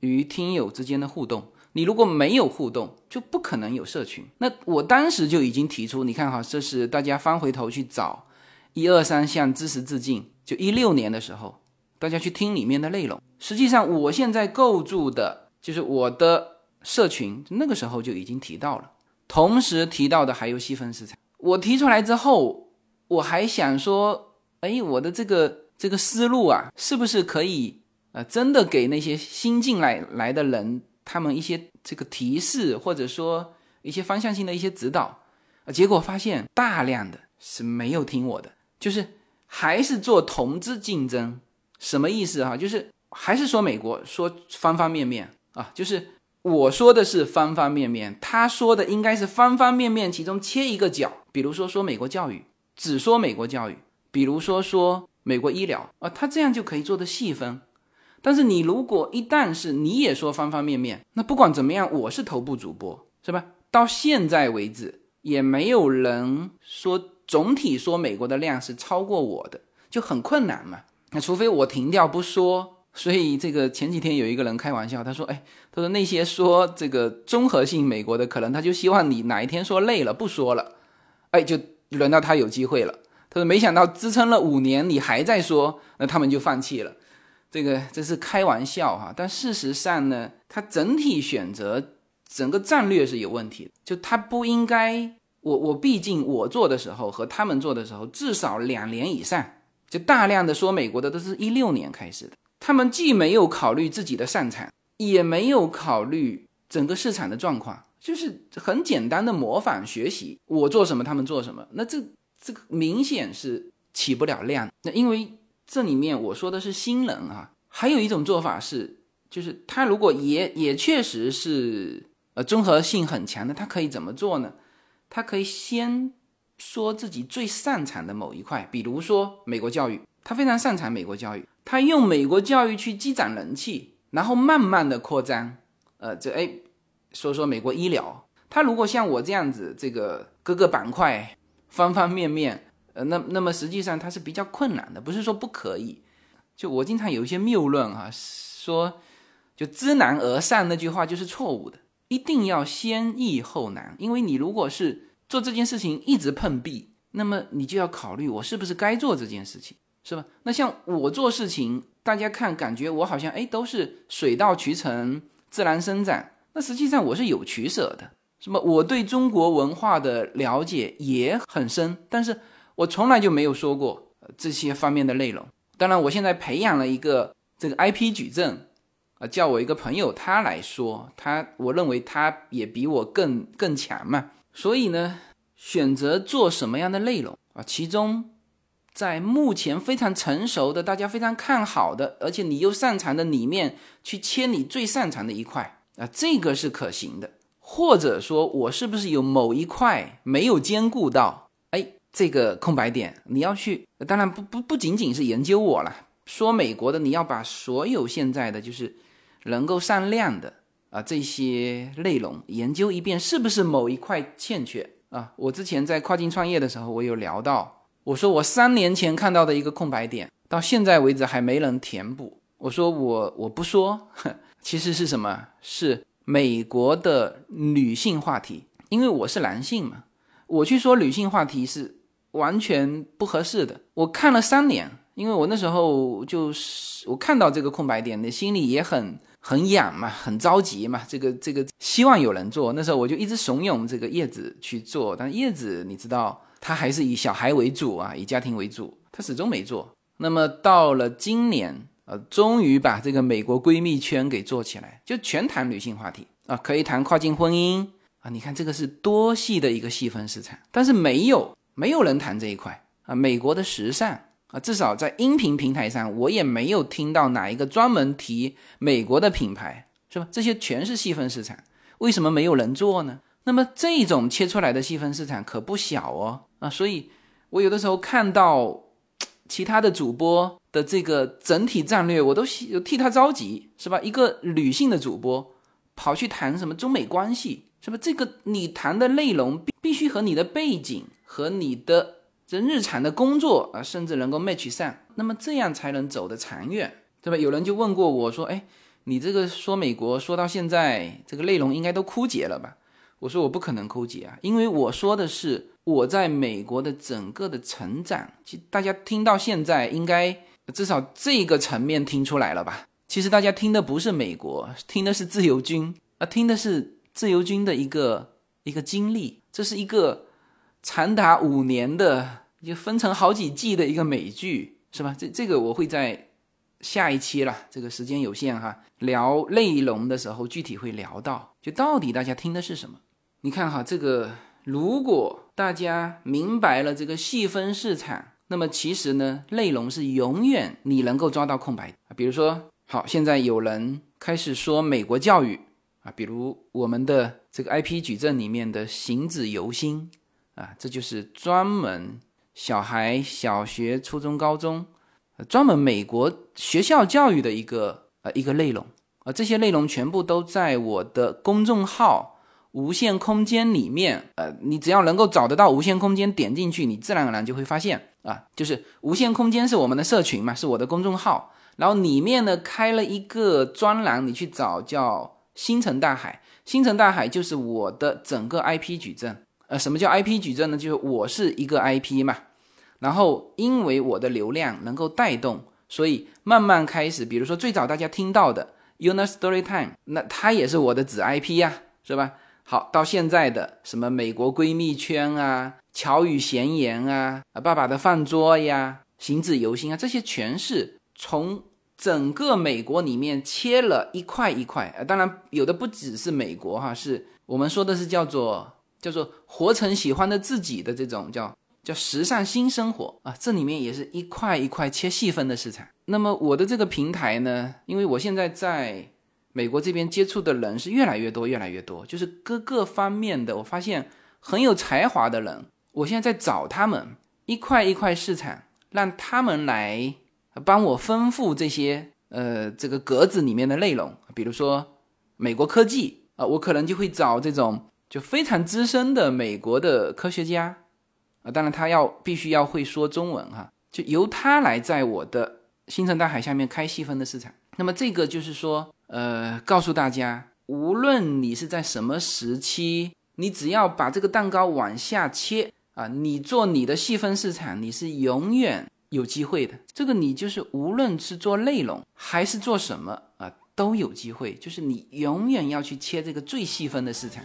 与听友之间的互动。你如果没有互动，就不可能有社群。那我当时就已经提出，你看哈，这是大家翻回头去找一二三向知识致敬，就一六年的时候，大家去听里面的内容。实际上，我现在构筑的就是我的社群，那个时候就已经提到了。同时提到的还有细分市场。我提出来之后。我还想说，哎，我的这个这个思路啊，是不是可以呃，真的给那些新进来来的人，他们一些这个提示，或者说一些方向性的一些指导？啊，结果发现大量的是没有听我的，就是还是做同质竞争，什么意思哈？就是还是说美国说方方面面啊，就是我说的是方方面面，他说的应该是方方面面，其中切一个角，比如说说美国教育。只说美国教育，比如说说美国医疗啊，他这样就可以做的细分。但是你如果一旦是你也说方方面面，那不管怎么样，我是头部主播，是吧？到现在为止也没有人说总体说美国的量是超过我的，就很困难嘛。那除非我停掉不说。所以这个前几天有一个人开玩笑，他说：“哎，他说那些说这个综合性美国的，可能他就希望你哪一天说累了不说了，哎就。”轮到他有机会了，他说：“没想到支撑了五年，你还在说，那他们就放弃了。这个这是开玩笑哈，但事实上呢，他整体选择整个战略是有问题的。就他不应该，我我毕竟我做的时候和他们做的时候，至少两年以上，就大量的说美国的都是一六年开始的。他们既没有考虑自己的擅长，也没有考虑整个市场的状况。”就是很简单的模仿学习，我做什么他们做什么，那这这个明显是起不了量。那因为这里面我说的是新人啊，还有一种做法是，就是他如果也也确实是呃综合性很强的，他可以怎么做呢？他可以先说自己最擅长的某一块，比如说美国教育，他非常擅长美国教育，他用美国教育去积攒人气，然后慢慢的扩张。呃，这哎，说说美国医疗，他如果像我这样子，这个各个板块方方面面，呃，那那么实际上它是比较困难的，不是说不可以。就我经常有一些谬论哈，说就知难而上那句话就是错误的，一定要先易后难，因为你如果是做这件事情一直碰壁，那么你就要考虑我是不是该做这件事情，是吧？那像我做事情，大家看感觉我好像哎都是水到渠成、自然生长，那实际上我是有取舍的，什么？我对中国文化的了解也很深，但是我从来就没有说过这些方面的内容。当然，我现在培养了一个这个 IP 矩阵，啊，叫我一个朋友他来说，他我认为他也比我更更强嘛。所以呢，选择做什么样的内容啊？其中，在目前非常成熟的、大家非常看好的，而且你又擅长的里面去切你最擅长的一块啊，这个是可行的。或者说我是不是有某一块没有兼顾到？哎这个空白点，你要去，当然不不不仅仅是研究我了。说美国的，你要把所有现在的就是能够上量的啊这些内容研究一遍，是不是某一块欠缺啊？我之前在跨境创业的时候，我有聊到，我说我三年前看到的一个空白点，到现在为止还没人填补。我说我我不说，其实是什么？是美国的女性话题，因为我是男性嘛，我去说女性话题是。完全不合适的。我看了三年，因为我那时候就是我看到这个空白点，那心里也很很痒嘛，很着急嘛。这个这个希望有人做，那时候我就一直怂恿这个叶子去做，但叶子你知道，他还是以小孩为主啊，以家庭为主，他始终没做。那么到了今年，呃，终于把这个美国闺蜜圈给做起来，就全谈女性话题啊，可以谈跨境婚姻啊。你看这个是多细的一个细分市场，但是没有。没有人谈这一块啊，美国的时尚啊，至少在音频平台上，我也没有听到哪一个专门提美国的品牌，是吧？这些全是细分市场，为什么没有人做呢？那么这种切出来的细分市场可不小哦啊，所以我有的时候看到其他的主播的这个整体战略，我都替他着急，是吧？一个女性的主播跑去谈什么中美关系，是吧？这个你谈的内容必必须和你的背景。和你的这日常的工作啊，甚至能够 match 上，那么这样才能走得长远，对吧？有人就问过我说：“哎，你这个说美国说到现在，这个内容应该都枯竭了吧？”我说：“我不可能枯竭啊，因为我说的是我在美国的整个的成长。其大家听到现在，应该至少这个层面听出来了吧？其实大家听的不是美国，听的是自由军啊，听的是自由军的一个一个经历，这是一个。”长达五年的，就分成好几季的一个美剧，是吧？这这个我会在下一期了，这个时间有限哈，聊内容的时候具体会聊到，就到底大家听的是什么？你看哈，这个如果大家明白了这个细分市场，那么其实呢，内容是永远你能够抓到空白的。比如说，好，现在有人开始说美国教育啊，比如我们的这个 IP 矩阵里面的行止游心。啊，这就是专门小孩小学、初中、高中，专门美国学校教育的一个呃一个内容啊。这些内容全部都在我的公众号“无限空间”里面。呃，你只要能够找得到“无限空间”，点进去，你自然而然就会发现啊，就是“无限空间”是我们的社群嘛，是我的公众号。然后里面呢开了一个专栏，你去找叫“星辰大海”，星辰大海就是我的整个 IP 矩阵。呃，什么叫 IP 矩阵呢？就是我是一个 IP 嘛，然后因为我的流量能够带动，所以慢慢开始，比如说最早大家听到的 Una Story Time，那它也是我的子 IP 呀，是吧？好，到现在的什么美国闺蜜圈啊、巧语闲言啊、啊爸爸的饭桌呀、行子游心啊，这些全是从整个美国里面切了一块一块。呃，当然有的不只是美国哈，是我们说的是叫做。叫做活成喜欢的自己的这种叫叫时尚新生活啊，这里面也是一块一块切细分的市场。那么我的这个平台呢，因为我现在在美国这边接触的人是越来越多，越来越多，就是各个方面的，我发现很有才华的人，我现在在找他们一块一块市场，让他们来帮我丰富这些呃这个格子里面的内容，比如说美国科技啊，我可能就会找这种就非常资深的美国的科学家啊，当然他要必须要会说中文哈，就由他来在我的星辰大海下面开细分的市场。那么这个就是说。呃，告诉大家，无论你是在什么时期，你只要把这个蛋糕往下切啊，你做你的细分市场，你是永远有机会的。这个你就是无论是做内容还是做什么啊，都有机会。就是你永远要去切这个最细分的市场。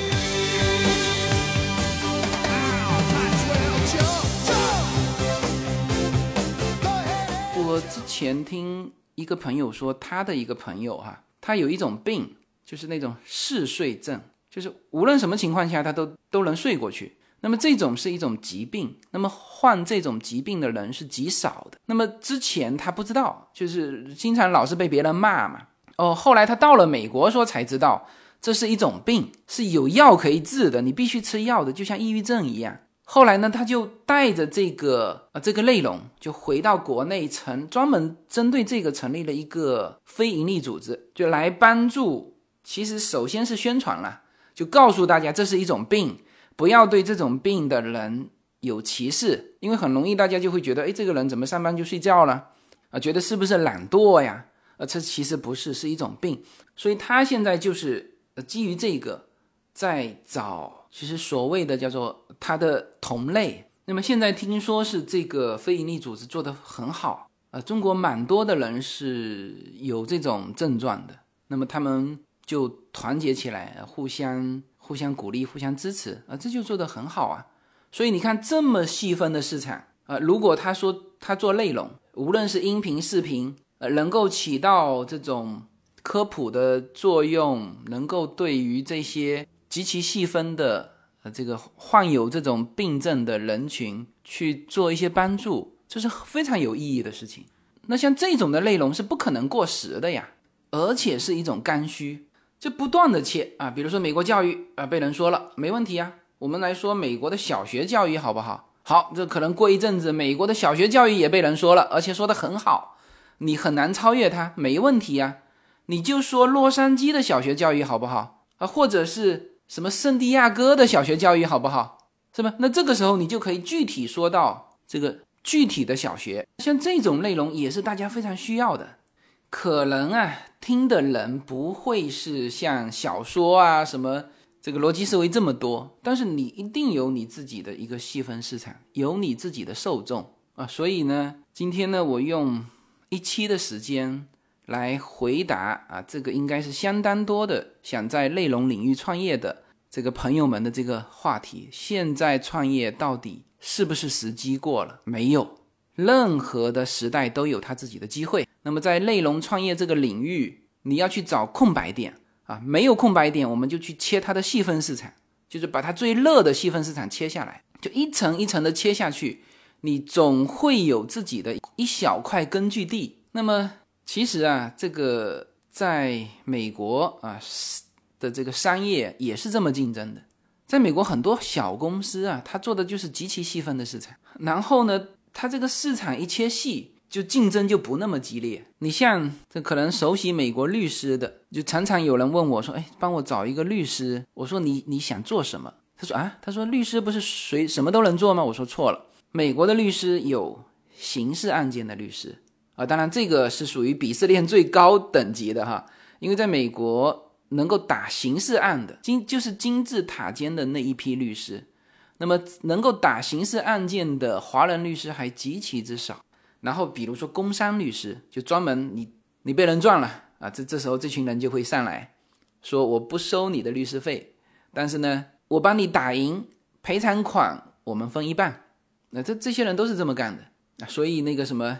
前听。一个朋友说，他的一个朋友哈，他有一种病，就是那种嗜睡症，就是无论什么情况下他都都能睡过去。那么这种是一种疾病，那么患这种疾病的人是极少的。那么之前他不知道，就是经常老是被别人骂嘛。哦，后来他到了美国说才知道，这是一种病，是有药可以治的，你必须吃药的，就像抑郁症一样。后来呢，他就带着这个呃这个内容，就回到国内成专门针对这个成立了一个非营利组织，就来帮助。其实首先是宣传了，就告诉大家这是一种病，不要对这种病的人有歧视，因为很容易大家就会觉得，哎，这个人怎么上班就睡觉了啊？觉得是不是懒惰呀？啊，这其实不是，是一种病。所以他现在就是基于这个在找。其实所谓的叫做它的同类，那么现在听说是这个非营利组织做得很好啊，中国蛮多的人是有这种症状的，那么他们就团结起来，互相互相鼓励，互相支持啊，这就做得很好啊。所以你看这么细分的市场啊，如果他说他做内容，无论是音频、视频，呃，能够起到这种科普的作用，能够对于这些。极其细分的呃，这个患有这种病症的人群去做一些帮助，这是非常有意义的事情。那像这种的内容是不可能过时的呀，而且是一种刚需，就不断的切啊。比如说美国教育啊，被人说了没问题啊。我们来说美国的小学教育好不好？好，这可能过一阵子美国的小学教育也被人说了，而且说的很好，你很难超越它，没问题呀。你就说洛杉矶的小学教育好不好啊？或者是。什么圣地亚哥的小学教育好不好？是吧？那这个时候你就可以具体说到这个具体的小学，像这种内容也是大家非常需要的。可能啊，听的人不会是像小说啊什么这个逻辑思维这么多，但是你一定有你自己的一个细分市场，有你自己的受众啊。所以呢，今天呢，我用一期的时间。来回答啊，这个应该是相当多的想在内容领域创业的这个朋友们的这个话题。现在创业到底是不是时机过了？没有，任何的时代都有它自己的机会。那么在内容创业这个领域，你要去找空白点啊，没有空白点，我们就去切它的细分市场，就是把它最热的细分市场切下来，就一层一层的切下去，你总会有自己的一小块根据地。那么。其实啊，这个在美国啊的这个商业也是这么竞争的。在美国，很多小公司啊，它做的就是极其细分的市场。然后呢，它这个市场一切细，就竞争就不那么激烈。你像这可能熟悉美国律师的，就常常有人问我说：“哎，帮我找一个律师。”我说：“你你想做什么？”他说：“啊，他说律师不是谁什么都能做吗？”我说：“错了，美国的律师有刑事案件的律师。”啊，当然这个是属于鄙视链最高等级的哈，因为在美国能够打刑事案的金就是金字塔尖的那一批律师，那么能够打刑事案件的华人律师还极其之少。然后比如说工商律师，就专门你你被人撞了啊，这这时候这群人就会上来说我不收你的律师费，但是呢，我帮你打赢，赔偿款我们分一半。那这这些人都是这么干的。所以那个什么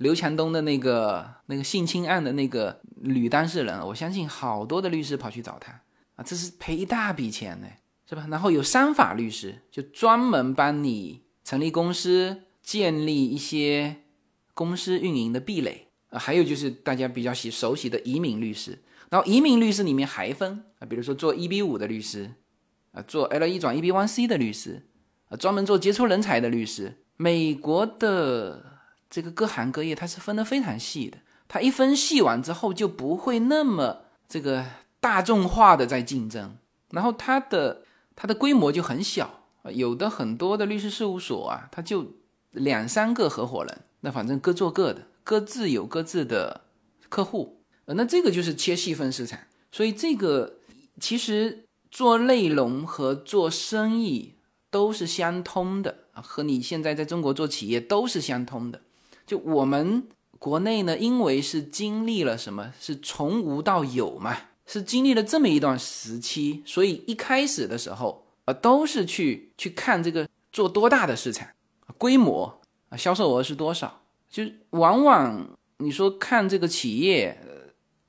刘强东的那个那个性侵案的那个女当事人，我相信好多的律师跑去找他啊，这是赔一大笔钱呢，是吧？然后有商法律师，就专门帮你成立公司，建立一些公司运营的壁垒啊。还有就是大家比较喜熟悉的移民律师。然后移民律师里面还分啊，比如说做一比五的律师，啊，做 L 一转一 B one C 的律师，啊，专门做杰出人才的律师。美国的这个各行各业它是分得非常细的，它一分细完之后就不会那么这个大众化的在竞争，然后它的它的规模就很小，有的很多的律师事务所啊，它就两三个合伙人，那反正各做各的，各自有各自的客户。呃那这个就是切细分市场，所以这个其实做内容和做生意都是相通的，和你现在在中国做企业都是相通的。就我们国内呢，因为是经历了什么，是从无到有嘛，是经历了这么一段时期，所以一开始的时候啊，都是去去看这个做多大的市场，规模啊，销售额是多少，就往往你说看这个企业。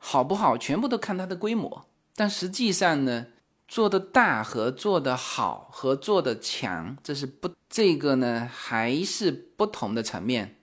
好不好，全部都看它的规模。但实际上呢，做的大和做的好和做的强，这是不这个呢，还是不同的层面。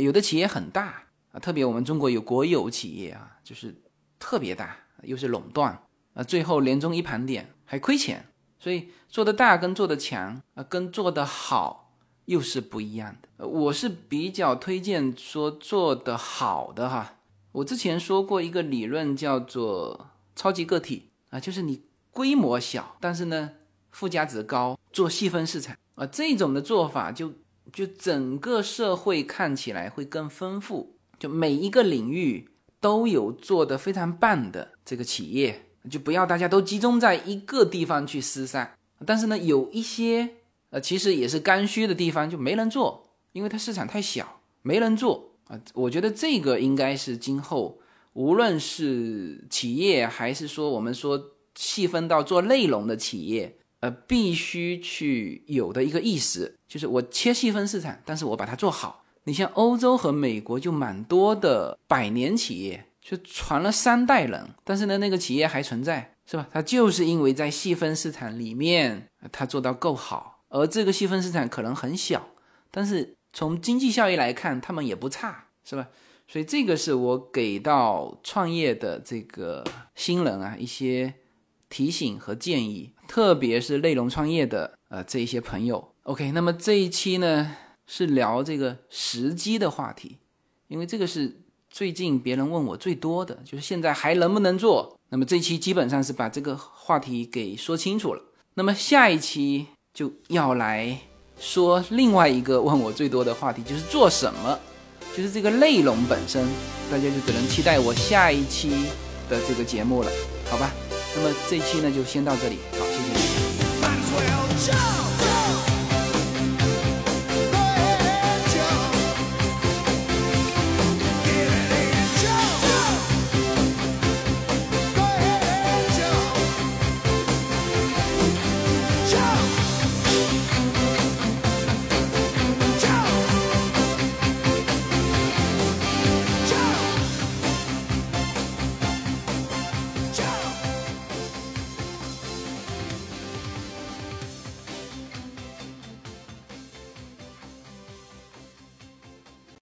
有的企业很大啊，特别我们中国有国有企业啊，就是特别大，又是垄断啊，最后年终一盘点还亏钱。所以做的大跟做的强啊，跟做的好又是不一样的。我是比较推荐说做的好的哈。我之前说过一个理论，叫做超级个体啊，就是你规模小，但是呢附加值高，做细分市场啊，这种的做法就就整个社会看起来会更丰富，就每一个领域都有做的非常棒的这个企业，就不要大家都集中在一个地方去厮杀。但是呢，有一些呃其实也是刚需的地方就没人做，因为它市场太小，没人做。啊，我觉得这个应该是今后无论是企业还是说我们说细分到做内容的企业，呃，必须去有的一个意识，就是我切细分市场，但是我把它做好。你像欧洲和美国就蛮多的百年企业，就传了三代人，但是呢，那个企业还存在，是吧？它就是因为在细分市场里面，它做到够好，而这个细分市场可能很小，但是。从经济效益来看，他们也不差，是吧？所以这个是我给到创业的这个新人啊一些提醒和建议，特别是内容创业的呃这一些朋友。OK，那么这一期呢是聊这个时机的话题，因为这个是最近别人问我最多的，就是现在还能不能做？那么这一期基本上是把这个话题给说清楚了。那么下一期就要来。说另外一个问我最多的话题就是做什么，就是这个内容本身，大家就只能期待我下一期的这个节目了，好吧？那么这一期呢就先到这里，好，谢谢大家。